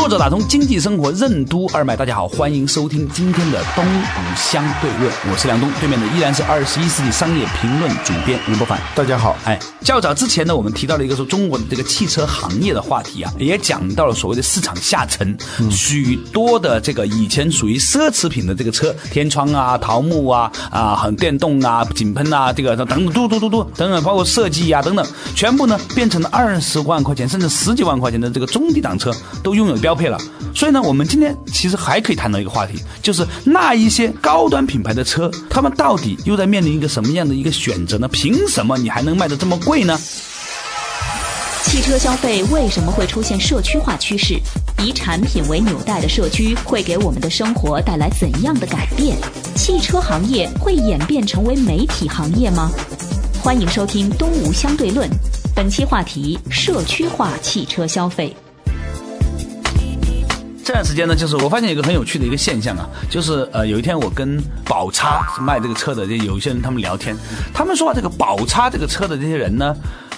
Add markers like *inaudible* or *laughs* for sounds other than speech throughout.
作者打通经济生活任督二脉，大家好，欢迎收听今天的东吴相对论，我是梁东，对面的依然是二十一世纪商业评论主编吴伯凡。大家好，哎，较早之前呢，我们提到了一个说中国的这个汽车行业的话题啊，也讲到了所谓的市场下沉，许多的这个以前属于奢侈品的这个车，天窗啊、桃木啊、啊很电动啊、井喷啊，这个等等嘟嘟嘟嘟等等，包括设计啊等等，全部呢变成了二十万块钱甚至十几万块钱的这个中低档车都拥有标标配了。所以呢，我们今天其实还可以谈到一个话题，就是那一些高端品牌的车，他们到底又在面临一个什么样的一个选择呢？凭什么你还能卖得这么贵呢？汽车消费为什么会出现社区化趋势？以产品为纽带的社区会给我们的生活带来怎样的改变？汽车行业会演变成为媒体行业吗？欢迎收听《东吴相对论》，本期话题：社区化汽车消费。这段时间呢，就是我发现一个很有趣的一个现象啊，就是呃，有一天我跟宝叉卖这个车的就有一些人他们聊天，他们说这个宝叉这个车的这些人呢，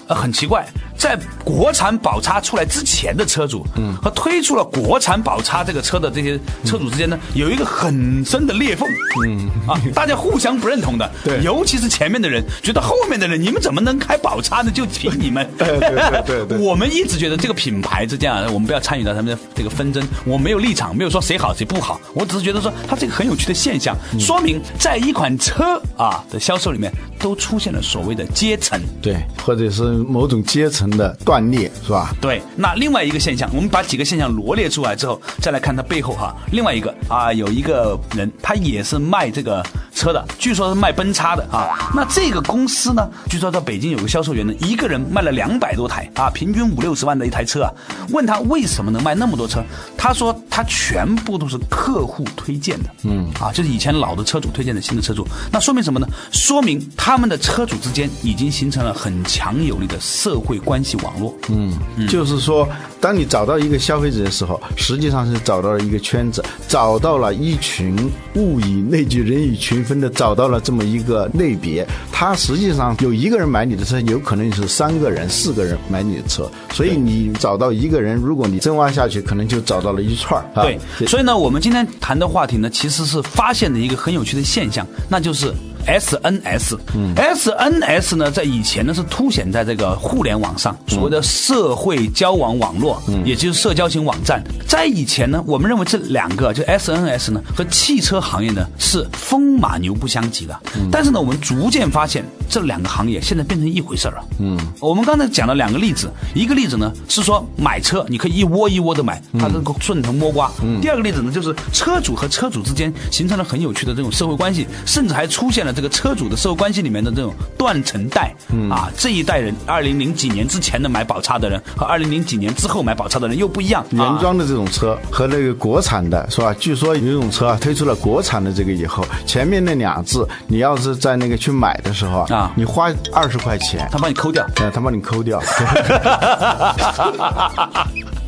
呃，很奇怪，在国产宝叉出来之前的车主，嗯，和推出了国产宝叉这个车的这些车主之间呢，有一个很深的裂缝，嗯，啊，大家互相不认同的，对。尤其是前面的人觉得后面的人，你们怎么能开宝叉呢？就凭你们，对对对 *laughs* 我们一直觉得这个品牌之间啊，我们不要参与到他们的这个纷争。我没有立场，没有说谁好谁不好，我只是觉得说它这个很有趣的现象，说明在一款车啊的销售里面都出现了所谓的阶层。对，或者是某种阶层的断裂，是吧？对，那另外一个现象，我们把几个现象罗列出来之后，再来看它背后哈。另外一个啊，有一个人他也是卖这个车的，据说是卖奔叉的啊。那这个公司呢，据说在北京有个销售员呢，一个人卖了两百多台啊，平均五六十万的一台车啊。问他为什么能卖那么多车，他说他全部都是客户推荐的，嗯啊，就是以前老的车主推荐的新的车主。那说明什么呢？说明他们的车主之间已经形成了很强有力的社会关系网络。嗯，就是说，当你找到一个消费者的时候，实际上是找到了一个圈子，找到了一群物以类聚，人以群分的找到了这么一个类别。他实际上有一个人买你的车，有可能是三个人、四个人买你的车，所以你找到一个人，如果你深挖下去，可能就找到了一串儿。啊对，所以呢，我们今天谈的话题呢，其实是发现的一个很有趣的现象，那就是 SNS。SNS 呢，在以前呢是凸显在这个互联网上，所谓的社会交往网络，也就是社交型网站。在以前呢，我们认为这两个就 SNS 呢和汽车行业呢是风马牛不相及的。但是呢，我们逐渐发现这两个行业现在变成一回事儿了。嗯，我们刚才讲了两个例子，一个例子呢是说买车你可以一窝一窝的买，它能够顺藤摸瓜。第二个例子呢就是车主和车主之间形成了很有趣的这种社会关系，甚至还出现了这个车主的社会关系里面的这种断层带。啊，这一代人二零零几年之前的买宝叉的人和二零零几年之后买宝叉的人又不一样。原啊装的这种车和那个国产的是吧？据说有一种车啊，推出了国产的这个以后，前面那两字，你要是在那个去买的时候啊你花二十块钱，他帮你抠掉。嗯，他帮你抠掉。*laughs* *laughs*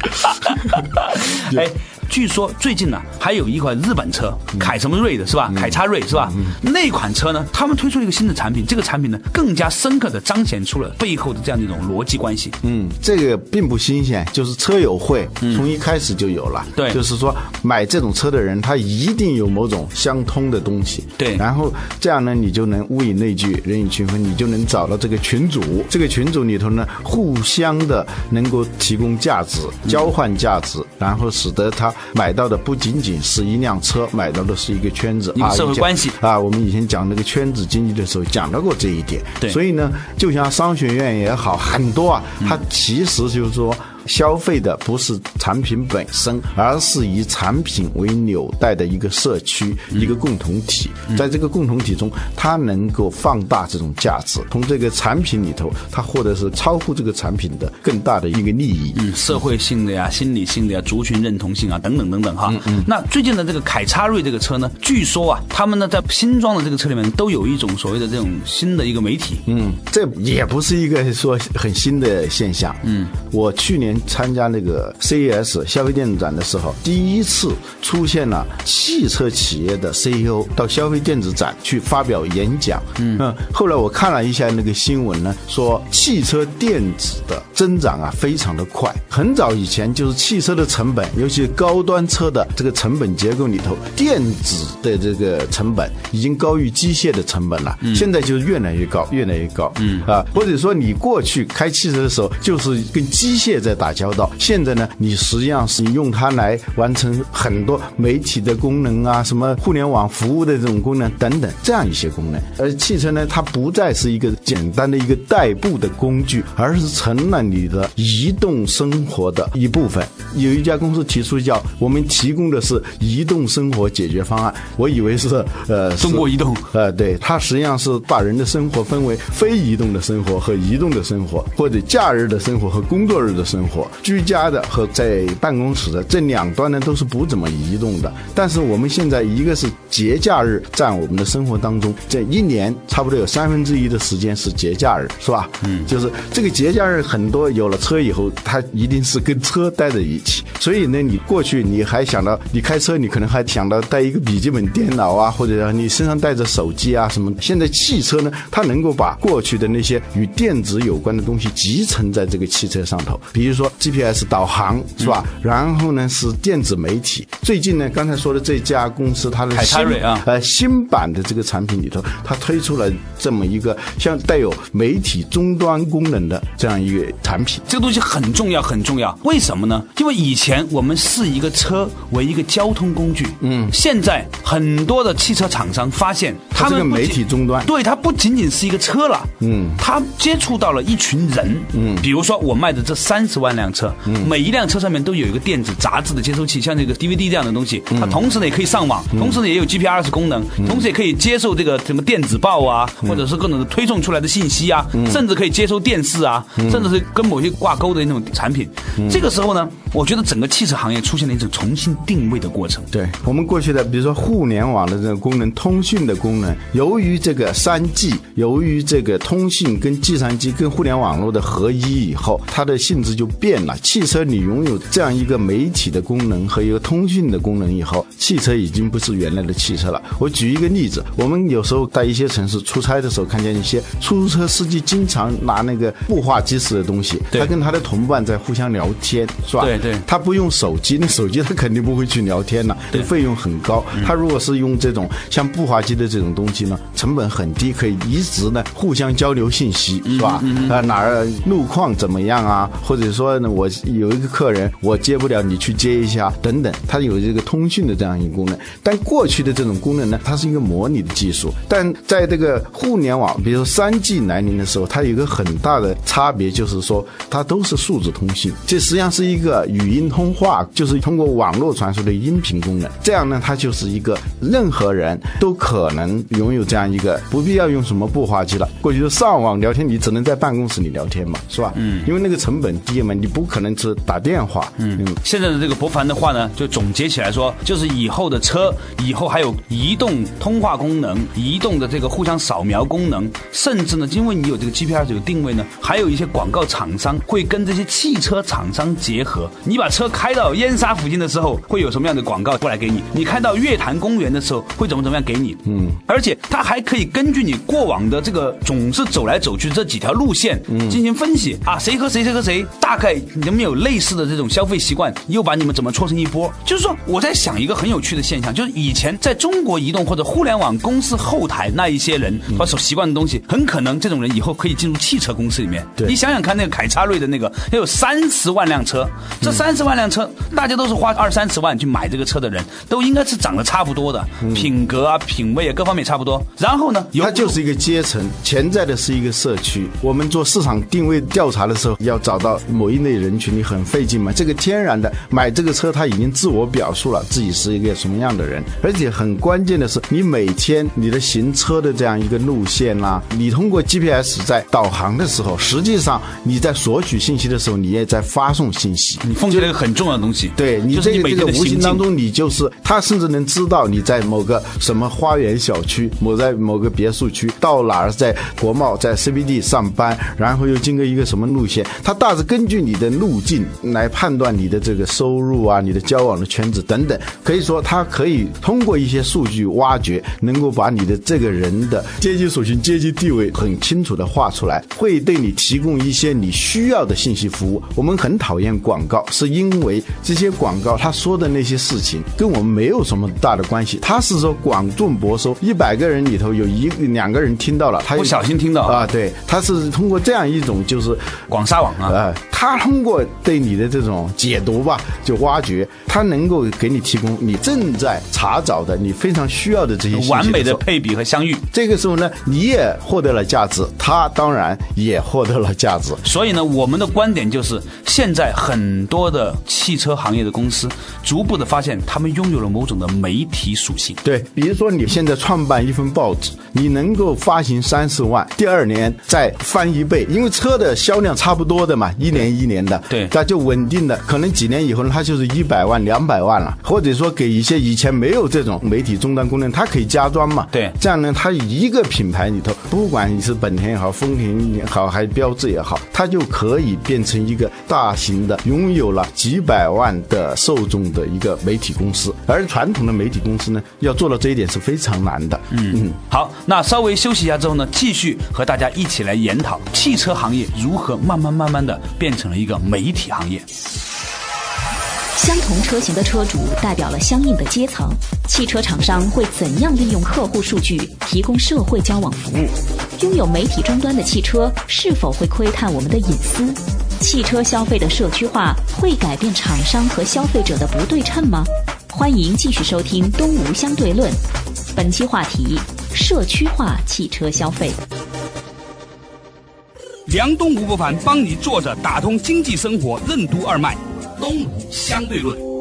*laughs* 哎，据说最近呢、还有一款日本车，凯什么瑞的是吧？凯叉瑞是吧？那款车呢，他们推出了一个新的产品，这个产品呢，更加深刻的彰显出了背后的这样的一种逻辑关系。嗯，这个并不新鲜，就是车友会从一开始就有了。对就是说买这种车的人，他一定有某种相通的东西。对然后这样呢，你就能物以类聚，人以群分，你就能找到这个群主。这个群组里头呢，互相的能够提供价值，交换价值，然后使得他买到的不仅仅是一辆车，买到的是一个圈子，一个啊社会关系啊。我们以前讲那个圈子经济的时候讲到过这一点。对所以呢，就像商学院也好，很多啊，它其实就是说。消费的不是产品本身，而是以产品为纽带的一个社区、一个共同体。在这个共同体中，它能够放大这种价值，从这个产品里头，它获得是超乎这个产品的更大的一个利益。嗯，社会性的呀、心理性的呀、族群认同性啊等等等等哈嗯。那最近的这个凯叉瑞这个车呢，据说啊，他们呢在新装的这个车里面都有一种所谓的这种新的一个媒体。嗯，这也不是一个说很新的现象。嗯，我去年参加那个 CES 消费电子展的时候，第一次出现了汽车企业的 CEO 到消费电子展去发表演讲。嗯，后来我看了一下那个新闻呢，说汽车电子的增长啊非常的快。很早以前就是汽车的成本，尤其高端车的这个成本结构里头，电子的这个成本已经高于机械的成本了。现在就是越来越高，越来越高。嗯啊，或者说你过去开汽车的时候，就是跟机械在打交道。现在呢，你实际上是用它来完成很多媒体的功能啊，什么互联网服务的这种功能等等这样一些功能。而汽车呢，它不再是一个简单的一个代步的工具，而是成了你的移动生活的一部分。有一家公司提出叫我们提供的是移动生活解决方案，我以为是呃中国移动。呃，对，它实际上是把人的生活分为非移动的生活和移动的生活，或者假日的生活和工作日的生活，居家的和在办公室的这两端呢都是不怎么移动的。但是我们现在一个是节假日占我们的生活当中，这一年差不多有三分之一的时间是节假日，是吧？嗯，就是这个节假日很多有了车以后，它一定是跟车待在一起。所以呢，你过去你还想到你开车，你可能还想到带一个笔记本电脑啊，或者你身上带着手机啊什么。现在汽车呢，它能够把过去的那些与电子有关的东西集成在这个汽车上头，比如说 GPS 导航，是吧？然后呢是电子媒体。最近呢，刚才说的这家公司，它的凯叉瑞啊，呃，新版的这个产品里头，它推出了这么一个像带有媒体终端功能的这样一个产品。这个东西很重要，很重要。为什么呢？因为以前我们视一个车为一个交通工具，嗯，现在很多的汽车厂商发现，他们这个媒体终端，对它不仅仅是一个车了，嗯，它接触到了一群人，嗯，比如说我卖的这三十万辆车，嗯，每一辆车上面都有一个电子杂志的接收器，像这个 DVD 这样的东西，它同时呢也可以上网，同时呢也有 GPRS 功能，同时也可以接受这个什么电子报啊，或者是各种的推送出来的信息啊，甚至可以接收电视啊，甚至是跟某些挂钩的那种产品。这个时候呢，我觉得整个汽车行业出现了一种重新定位的过程。对我们过去的，比如说互联网的这个功能、通讯的功能，由于这个三 G，由于这个通信跟计算机跟互联网络的合一以后，它的性质就变了。汽车你拥有这样一个媒体的功能和一个通讯的功能以后，汽车已经不是原来的汽车了。我举一个例子，我们有时候在一些城市出差的时候，看见一些出租车司机经常拿那个步话机式的东西，他跟他的同伴在互相聊天，是吧？对对他不用手机，那手机他肯定不会去聊天了，这个费用很高。他如果是用这种像步话机的这种东西呢，成本很低，可以一直呢互相交流信息，是吧？啊哪儿路况怎么样啊？或者说呢，我有一个客人我接不了，你去接一下，等等，它有这个通讯的这样一个功能。但过去的这种功能呢，它是一个模拟的技术，但在这个互联网，比如说三 G 来临的时候，它有一个很大的差别，就是说它都是数字通信，这实际上是一个语音通话，就是通过网络传输的音频功能。这样呢，它就是一个任何人都可能拥有这样一个，不必要用什么步话机了。过去就上网聊天，你只能在办公室里聊天嘛，是吧？嗯，因为那个成本低嘛，你不可能是打电话。嗯，现在的这个博凡的话呢，就总结起来说，就是以后的车，以后还有移动通话功能、移动的这个互相扫描功能，甚至呢，因为你有这个 GPS 有定位呢，还有一些广告厂商会跟这些汽车厂商结合。你把车开到燕莎附近的时候，会有什么样的广告过来给你？你开到月坛公园的时候，会怎么怎么样给你？嗯，而且它还可以根据你过往的这个总是走来走去这几条路线，嗯，进行分析啊，谁和谁谁和谁大概你们有类似的这种消费习惯，又把你们怎么搓成一波？就是说，我在想一个很有趣的现象，就是以前在中国移动或者互联网公司后台那一些人他所习惯的东西，很可能这种人以后可以进入汽车公司里面。对你想想看，那个凯叉瑞的那个，要有三十万辆车，这三十万辆车，大家都是花二三十万去买这个车的人，都应该是长得差不多的，品格啊、品味啊各方面差不多。然后呢，有它就是一个阶层，潜在的是一个社区。我们做市场定位调查的时候，要找到某一类人群，你很费劲嘛。这个天然的买这个车，他已经自我表述了自己是一个什么样的人，而且很关键的是，你每天你的行车的这样一个路线啦、你通过 GPS 在导航的时候，实际上你在索取信息的时候，你也在发送信息。你奉献了一个很重要的东西，对你这个这个。无形当中，你就是他甚至能知道你在某个什么花园小区，某在某个别墅区，到哪儿在国贸在 CBD 上班，然后又经过一个什么路线，他大致根据你的路径来判断你的这个收入啊、你的交往的圈子等等。可以说，他可以通过一些数据挖掘，能够把你的这个人的阶级属性、阶级地位很清楚的画出来，会对你提供一些你需要的信息服务。我们很讨厌广告，是因为这些广告他说的那些事情跟我们没有什么大的关系。他是说广众博收，一百个人里头有一两个人听到了，他不小心听到啊，对，他是通过这样一种就是广撒网啊，呃，他通过对你的这种解读吧，就挖掘，它能够给你提供你正在查找的、你非常需要的这些完美的配比和相遇。这个时候呢，你也获得了价值，它当然也获得了价值。所以呢，我们的观点就是，现在很多的汽车行业的公司逐步的发现，他们拥有了某种的媒体属性。对，比如说你现在创办一份报纸，你能够发行三十万，第二年再翻一倍，因为车的销量差不多的嘛，一年一年的，对那就稳定的，可能几年以后呢，它就是一百万、两百万了，或者说给一些以前没有这种媒体终端功能，它可以加装嘛，对这样呢，它一个品牌里头，不管你是本田也好，丰田也好，还是标致也好，它就可以变成一个大型的，拥有了几百万的受众的一个媒体公司。而传统的媒体公司呢，要做到这一点是非常难的。嗯嗯，好，那稍微休息一下之后呢，继续和大家一起来研讨汽车行业如何慢慢慢慢的变成了一个媒体行业。相同车型的车主代表了相应的阶层，汽车厂商会怎样利用客户数据提供社会交往服务？拥有媒体终端的汽车是否会窥探我们的隐私？汽车消费的社区化会改变厂商和消费者的不对称吗？欢迎继续收听《东吴相对论》，本期话题：社区化汽车消费。梁东吴不凡帮你坐着打通经济生活任督二脉，东吴相对论。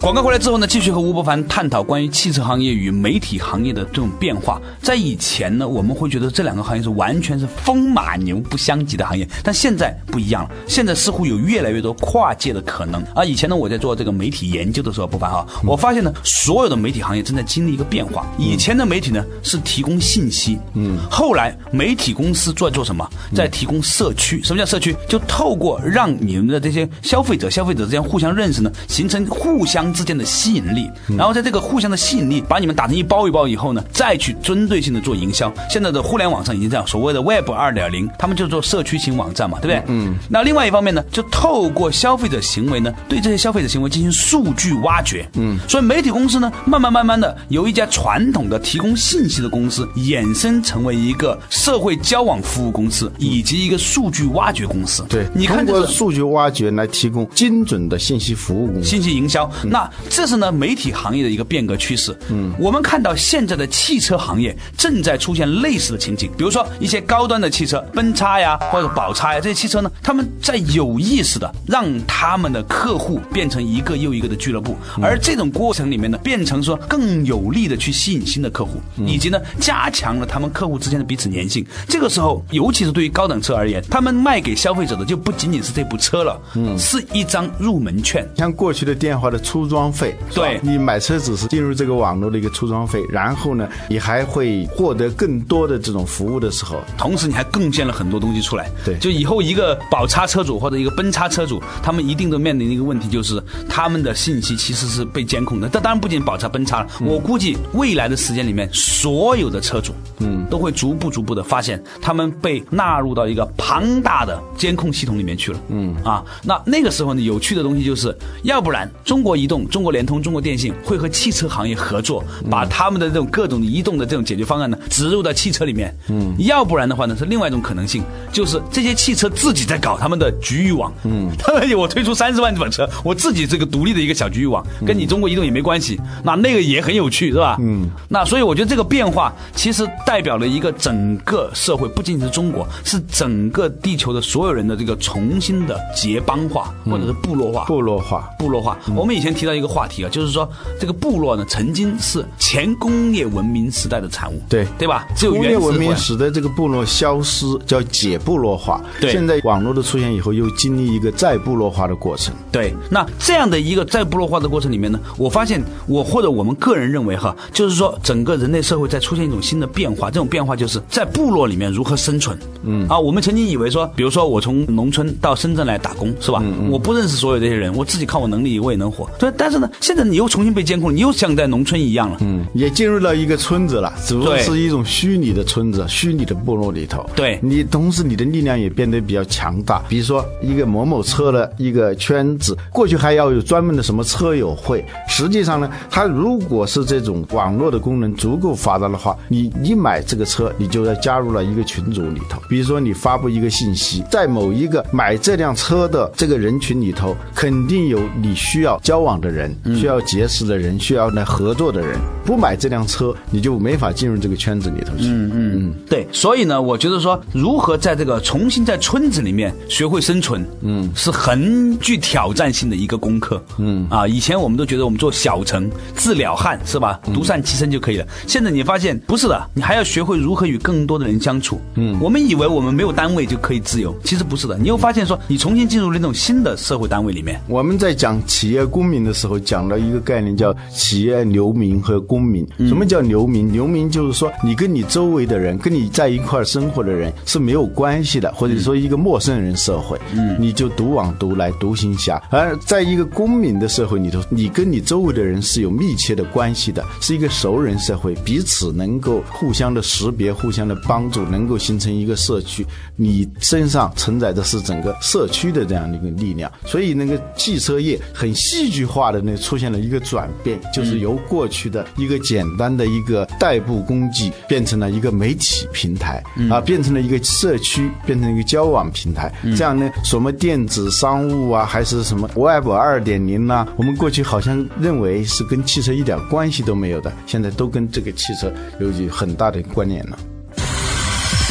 广告回来之后呢，继续和吴伯凡探讨关于汽车行业与媒体行业的这种变化。在以前呢，我们会觉得这两个行业是完全是风马牛不相及的行业，但现在不一样了，现在似乎有越来越多跨界的可能。而以前呢，我在做这个媒体研究的时候，不凡哈，我发现呢，所有的媒体行业正在经历一个变化。以前的媒体呢是提供信息，嗯，后来媒体公司在做什么？在提供社区。什么叫社区？就透过让你们的这些消费者、消费者之间互相认识呢，形成互相之间的吸引力。然后在这个互相的吸引力，把你们打成一包一包以后呢，再去针对性的做营销。现在的互联网上已经这样，所谓的 Web 二点零，他们就做社区型网站嘛，对不对？嗯。那另外一方面呢，就透过消费者行为呢，对这些消费者行为进行数据挖掘。嗯。所以媒体公司呢，慢慢慢慢的由一家传统的提供信息的公司，衍生成为一个社会交往服务公司，以及一个数据挖掘公司。对，你看通这个过数据挖掘来提供精准的信息服务公司。信息营销。那这是呢媒体行业的一个变革趋势。嗯，我们看到现在的汽车行业正在出现类似的情景，比如说一些高端的汽车，奔叉呀或者宝叉呀这些汽车呢，他们在有意识的让他们的客户变成一个又一个的俱乐部，而这种过程里面呢，变成说更有力的去吸引新的客户，以及呢加强了他们客户之间的彼此粘性。这个时候，尤其是对于高档车而言，他们卖给消费者的就不仅仅是这部车了，嗯，是一张入门券。像过去的电话的出装费，对。你买车只是进入这个网络的一个出装费，然后呢，你还会获得更多的这种服务的时候，同时你还贡献了很多东西出来。对。就以后一个宝叉车主或者一个奔叉车主，他们一定都面临一个问题，就是他们的信息其实是被监控的。这当然不仅宝叉、奔叉了，我估计未来的时间里面，所有的车主，嗯，都会逐步逐步的发现，他们被纳入到一个庞大的监控系统里面去了。嗯。啊，那那个时候呢，有趣的东西就是，要不然中国移动动、中国联通、中国电信会和汽车行业合作，把他们的这种各种移动的这种解决方案呢植入到汽车里面。嗯，要不然的话呢是另外一种可能性，就是这些汽车自己在搞他们的局域网。嗯，他们我推出三十万这款车，我自己这个独立的一个小局域网，跟你中国移动也没关系。那那个也很有趣，是吧？嗯，那所以我觉得这个变化其实代表了一个整个社会，不仅仅是中国，是整个地球的所有人的这个重新的结邦化或者是部落化。部落化，部落化。我们以前提到一个话题啊，就是说这个部落呢，曾经是前工业文明时代的产物，对对吧？只有工业文明使得这个部落消失，叫解部落化。对现在网络的出现以后，又经历一个再部落化的过程。对，那这样的一个再部落化的过程里面呢，我发现我或者我们个人认为哈，就是说整个人类社会在出现一种新的变化，这种变化就是在部落里面如何生存。嗯啊，我们曾经以为说，比如说我从农村到深圳来打工是吧？我不认识所有这些人，我自己靠我能力我也能活。对，但是呢，现在你又重新被监控，你又像在农村一样了。嗯，也进入到一个村子了，只不过是一种虚拟的村子、虚拟的部落里头。对你同时你的力量也变得比较强大。比如说一个某某车的一个圈子，过去还要有专门的什么车友会，实际上呢，它如果是这种网络的功能足够发达的话，你一买这个车，你就要加入了一个群组里头。比如说你发布一个信息，在某一个买这辆车的这个人群里头，肯定有你需要交往的人、需要结识的人、需要来合作的人。不买这辆车，你就没法进入这个圈子里头去。嗯嗯。嗯。对，所以呢，我觉得说如何在这个重新在村子里面学会生存，嗯，是很具挑战性的一个功课，嗯。啊，以前我们都觉得我们做小城治了汉是吧，独善其身就可以了，现在你发现不是的，你还要学会如何与更多的人相处，嗯，我们以为我们没有单位就可以自由，其实不是的，你又发现说你重新进入了那种新的社会单位里面，我们在讲企业公民的时候，讲了一个概念叫企业流民和公民。什么叫流民？流民就是说你跟你周围的人，跟你在一块儿生活的人是没有关系的，或者说一个陌生人社会，嗯，你就独往独来，独行侠。而在一个公民的社会里头，你跟你周围的人是有密切的关系的，是一个熟人社会，彼此能够互相的识别、互相的帮助，能够形成一个社区。你身上承载的是整个社区的这样的一个力量，所以那个汽车业很戏剧化的呢出现了一个转变，就是由过去的一个简单的一个代步工具，变成了一个媒体平台，啊，变成了一个社区，变成一个交往平台。这样呢，什么电子商务啊，还是什么 Web 二点零呐，我们过去好像认为是跟汽车一点关系都没有的，现在都跟这个汽车有很大的关联了。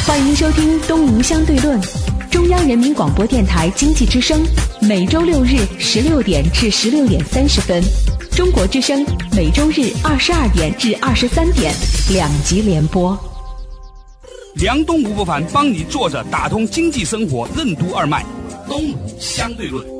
欢迎收听《东吴相对论》，中央人民广播电台经济之声，每周六日十六点至十六点三十分，中国之声每周日二十二点至二十三点两集联播。梁东吴不凡帮你坐着打通经济生活任督二脉，东吴相对论。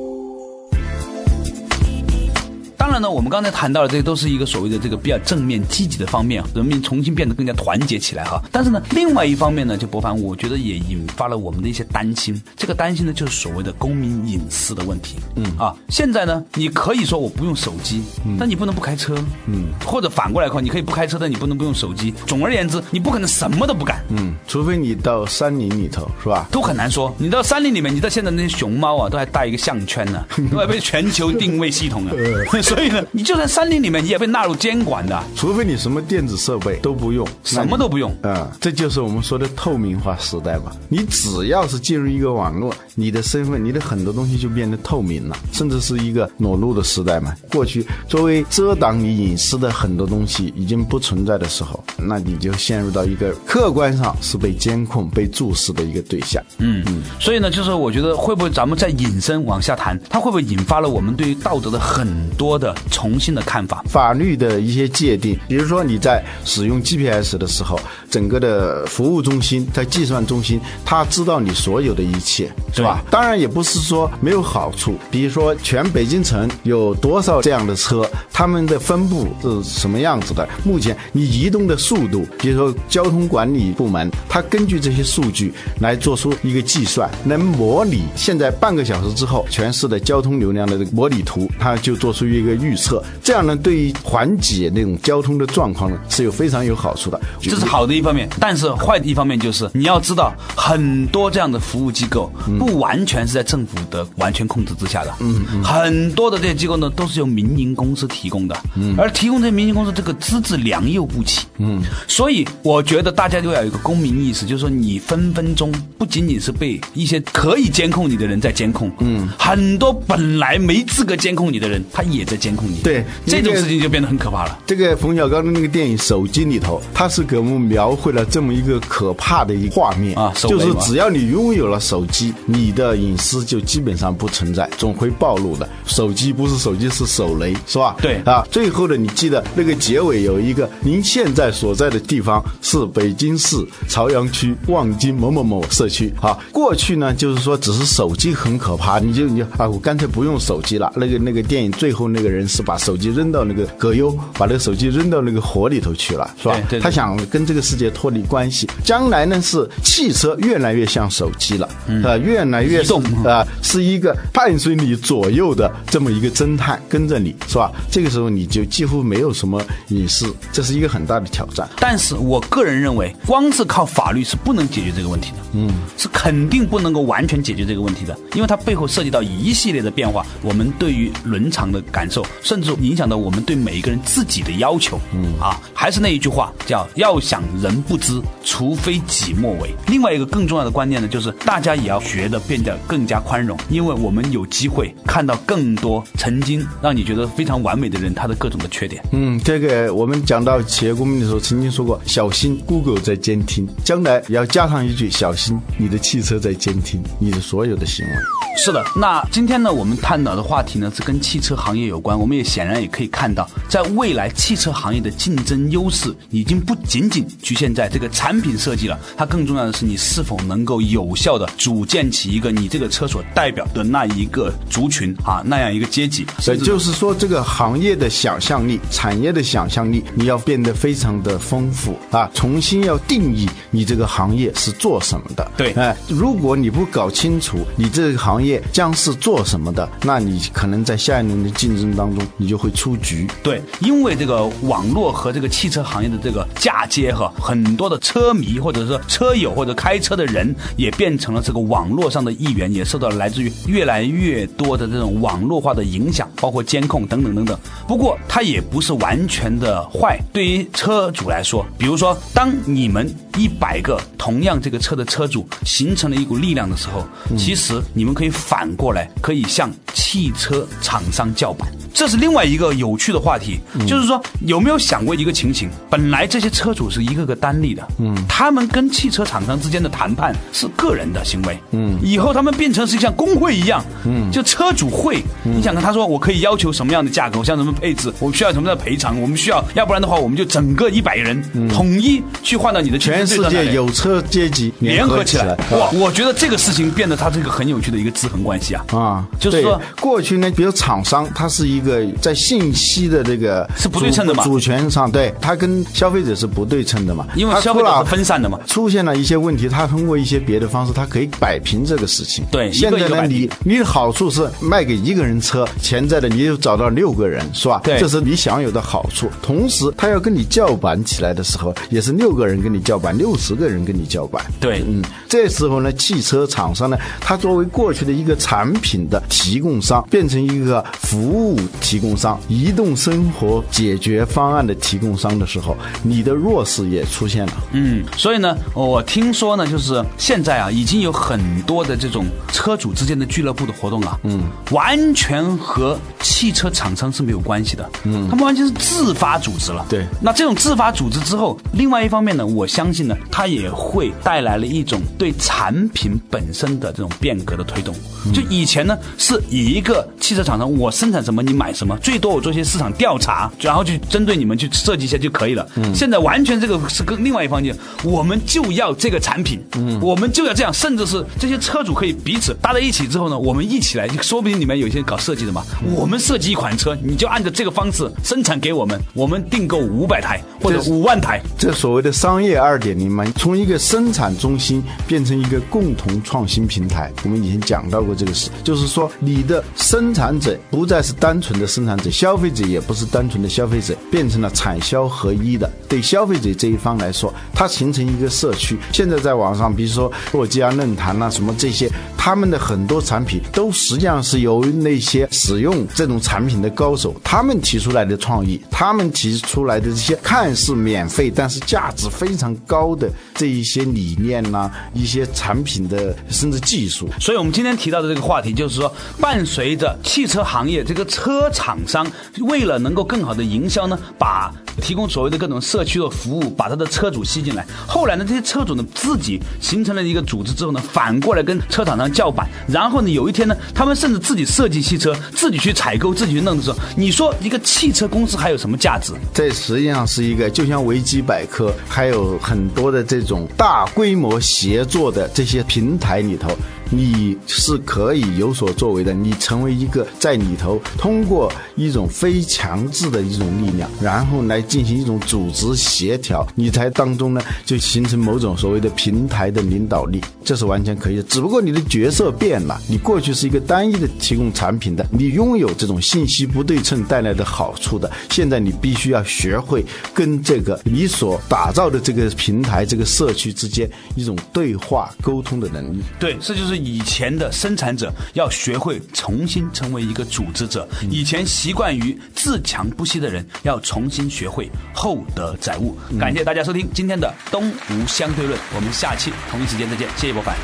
当然呢，我们刚才谈到的这些都是一个所谓的这个比较正面积极的方面，人民重新变得更加团结起来哈。但是呢，另外一方面呢，就博凡，我觉得也引发了我们的一些担心。这个担心呢，就是所谓的公民隐私的问题。嗯啊，现在呢，你可以说我不用手机，但你不能不开车。嗯，或者反过来看，你可以不开车，但你不能不用手机。总而言之，你不可能什么都不干。嗯，除非你到山林里头，是吧？都很难说。你到山林里面，你到现在那些熊猫啊，都还带一个项圈呢、*laughs* 都还被全球定位系统啊。*laughs* 所以呢，你就算山林里面，你也被纳入监管的，除非你什么电子设备都不用，什么都不用。嗯、这就是我们说的透明化时代吧。你只要是进入一个网络，你的身份、你的很多东西就变得透明了，甚至是一个裸露的时代嘛。过去作为遮挡你隐私的很多东西已经不存在的时候，那你就陷入到一个客观上是被监控、被注视的一个对象。嗯嗯。所以呢，就是我觉得会不会咱们再引申往下谈，它会不会引发了我们对于道德的很多的重新的看法？法律的一些界定，比如说你在使用 GPS 的时候，整个的服务中心、在计算中心，它知道你所有的一切，是吧？当然也不是说没有好处，比如说全北京城有多少这样的车，他们的分布是什么样子的？目前你移动的速度，比如说交通管理部门，它根据这些数据来做出一个计算，能模拟现在半个小时之后全市的交通流量的这个模拟图，它就做出一个个预测，这样呢，对于缓解那种交通的状况呢，是有非常有好处的。这是好的一方面，但是坏的一方面就是你要知道，很多这样的服务机构不完全是在政府的完全控制之下的，嗯，很多的这些机构呢都是由民营公司提供的，嗯，而提供这些民营公司这个资质良莠不齐，嗯，所以我觉得大家都要有一个公民意识，就是说你分分钟不仅仅是被一些可以监控你的人在监控，嗯，很多本来没资格监控你的人，他也在监控你，对这种事情就变得很可怕了。这个冯小刚的那个电影《手机》里头，他是给我们描绘了这么一个可怕的一个画面啊手就是只要你拥有了手机，你的隐私就基本上不存在，总会暴露的。手机不是手机，是手雷，是吧？对啊。最后呢，你记得那个结尾有一个，您现在所在的地方是北京市朝阳区望京某某某社区啊。过去呢，就是说只是手机很可怕，你就你啊，我干脆不用手机了。那个那个电影最后那个人是把手机扔到那个葛优，把那个手机扔到那个火里头去了，是吧？对对对他想跟这个世界脱离关系。将来呢，是汽车越来越像手机了，呃，越来越移动啊、是一个伴随你左右的这么一个侦探跟着你，是吧？这个时候你就几乎没有什么隐私，这是一个很大的挑战。但是我个人认为，光是靠法律是不能解决这个问题的，嗯，是肯定不能够完全解决这个问题的，因为它背后涉及到一系列的变化，我们对于伦常的感受，甚至影响到我们对每一个人自己的要求，嗯啊，还是那一句话，叫要想人不知，除非己莫为。另外一个更重要的观念呢，就是大家也要学的变得更加宽容，因为我们有机会看到更多曾经让你觉得非常完美的人，他的各种的缺点。嗯，这个我们讲到企业公民的时候，曾经说过，小心 Google 在监听，将来要加上一句，小心你的汽车在监听你的所有的行为。是的，那今天呢，我们探讨的话题呢是跟汽车行业有关。我们也显然也可以看到，在未来汽车行业的竞争优势已经不仅仅局限在这个产品设计了，它更重要的是你是否能够有效的组建起一个你这个车所代表的那一个族群啊，那样一个阶级。所以就是说，这个行业的想象力、产业的想象力，你要变得非常的丰富啊，重新要定义你这个行业是做什么的。对哎，如果你不搞清楚你这个行业将是做什么的，那你可能在下一轮的竞争当当中，你就会出局。对，因为这个网络和这个汽车行业的这个嫁接哈，很多的车迷或者说车友或者开车的人也变成了这个网络上的一员，也受到了来自于越来越多的这种网络化的影响，包括监控等等等等。不过它也不是完全的坏，对于车主来说，比如说当你们一百个同样这个车的车主形成了一股力量的时候，其实你们可以反过来，可以向汽车厂商叫板。这是另外一个有趣的话题，就是说有没有想过一个情形？本来这些车主是一个个单立的，嗯，他们跟汽车厂商之间的谈判是个人的行为，嗯，以后他们变成是像工会一样，嗯，就车主会，你想看他说我可以要求什么样的价格，我像什么配置，我需要什么样的赔偿，我们需要，要不然的话我们就整个一百人统一去换到你的全世界有车阶级联合起来，哇哇！我觉得这个事情变得它是一个很有趣的一个制衡关系啊，啊，就是说过去呢，比如厂商，它是一个在信息的这个是不对称的嘛主主权上，对它跟消费者是不对称的嘛，因为消费者是分散的嘛出现了一些问题，它通过一些别的方式，它可以摆平这个事情。对现在呢，你你的好处是卖给一个人车，潜在的你又找到六个人，是吧？对这是你享有的好处。同时，他要跟你叫板起来的时候，也是六个人跟你叫板，六十个人跟你叫板。对嗯，这时候呢，汽车厂商呢，它作为过去的一个产品的提供商，变成一个服务提供商、移动生活解决方案的提供商的时候，你的弱势也出现了。嗯，所以呢，我听说呢，就是现在啊，已经有很多的这种车主之间的俱乐部的活动啊，嗯，完全和汽车厂商是没有关系的，嗯，他们完全是自发组织了。对那这种自发组织之后，另外一方面呢，我相信呢，它也会带来了一种对产品本身的这种变革的推动。就以前呢，是以一个汽车厂商，我生产什么你买什么，最多我做一些市场调查，然后去针对你们去设计一下就可以了。现在完全这个是跟另外一方面，我们就要这个产品，嗯我们就要这样，甚至是这些车主可以彼此搭在一起之后呢，我们一起来，说不定你们有一些搞设计的嘛，我们设计一款车，你就按照这个方式生产给我们，我们订购五百台或者五万台。这所谓的商业二点零嘛，从一个生产中心变成一个共同创新平台。我们以前讲到过这个事，就是说你的生产者不再是单纯的生产者，消费者也不是单纯的消费者，变成了产销合一的。对消费者这一方来说，它形成一个社区。现在在网上，比如说诺基亚论坛呐、什么这些，他们的很多产品都实际上是由于那些使用这种产品的高手他们提出来的创意，他们提出来的这些看似免费但是价值非常高的这一些理念呐、一些产品的甚至技术。所以，我们今天提到的这个话题，就是说，伴随着汽车行业这个车厂商为了能够更好的营销呢，把提供所谓的各种社区的服务，把他的车主吸进来。后来呢，这些车主呢自己形成了一个组织之后呢，反过来跟车厂商叫板。然后呢，有一天呢，他们甚至自己设计汽车，自己去采购，自己去弄的时候，你说一个汽车公司还有什么价值？这实际上是一个，就像维基百科，还有很多的这种大规模协作的这些平台里头，你是可以有所作为的。你成为一个在里头通过一种非强制的一种力量，然后来进行一种组织协调，你才当中呢就形成某种所谓的平台的领导力，这是完全可以的。只不过你的角色变了，你过去是一个单一的提供产品的，你拥有这种信息不对称带来的好处的，现在你必须要学会跟这个你所打造的这个平台、这个社区之间一种对话沟通的能力。对，这就是以前的生产者要学会重新成为一个组织者。以前习惯于自强不息的人，要重新学会厚德载物。感谢大家收听今天的《东吴相对论》，我们下期同一时间再见。谢谢博凡。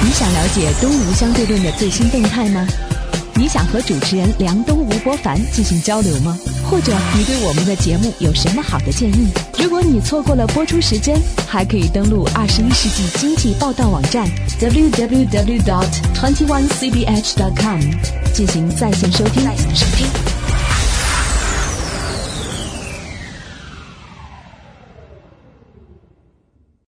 你想了解东吴相对论的最新动态吗？你想和主持人梁冬、吴伯凡进行交流吗？或者你对我们的节目有什么好的建议？如果你错过了播出时间，还可以登录二十一世纪经济报道网站 www.twenty-onecbh.com 进行在线收听。在线收听。